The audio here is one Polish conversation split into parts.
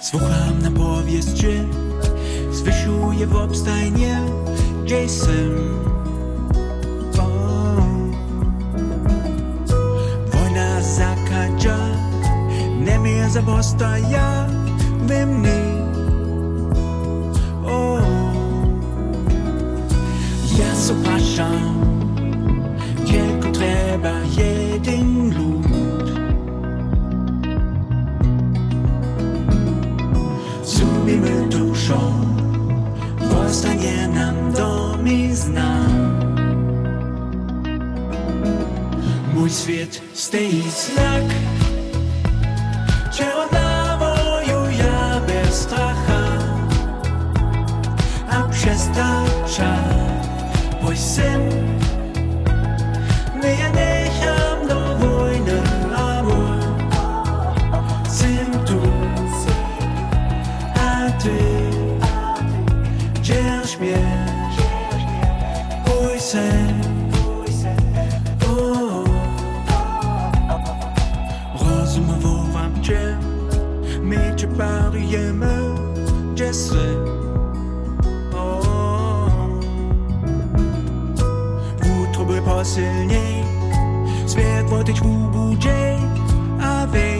Słucham na powieście, zwysiuję w obstajnie, gdzie jestem. O. Wojna zakadza, nie mnie zapostaja we mnie. Ja zapraszam, tylko trzeba jeden Zubimy duszą, powstanie nam dom i znam. Mój świat stoi znak, cię odnawoju ja bez stracha, a przestacza mój syn. Nie, nie ty. Dzielsz mnie. Cię. My parujemy. Jesse Vous pas silniej vous bouger Avec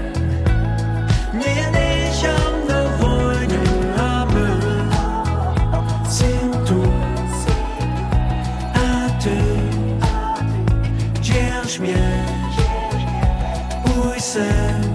ty Wciąż mnie sen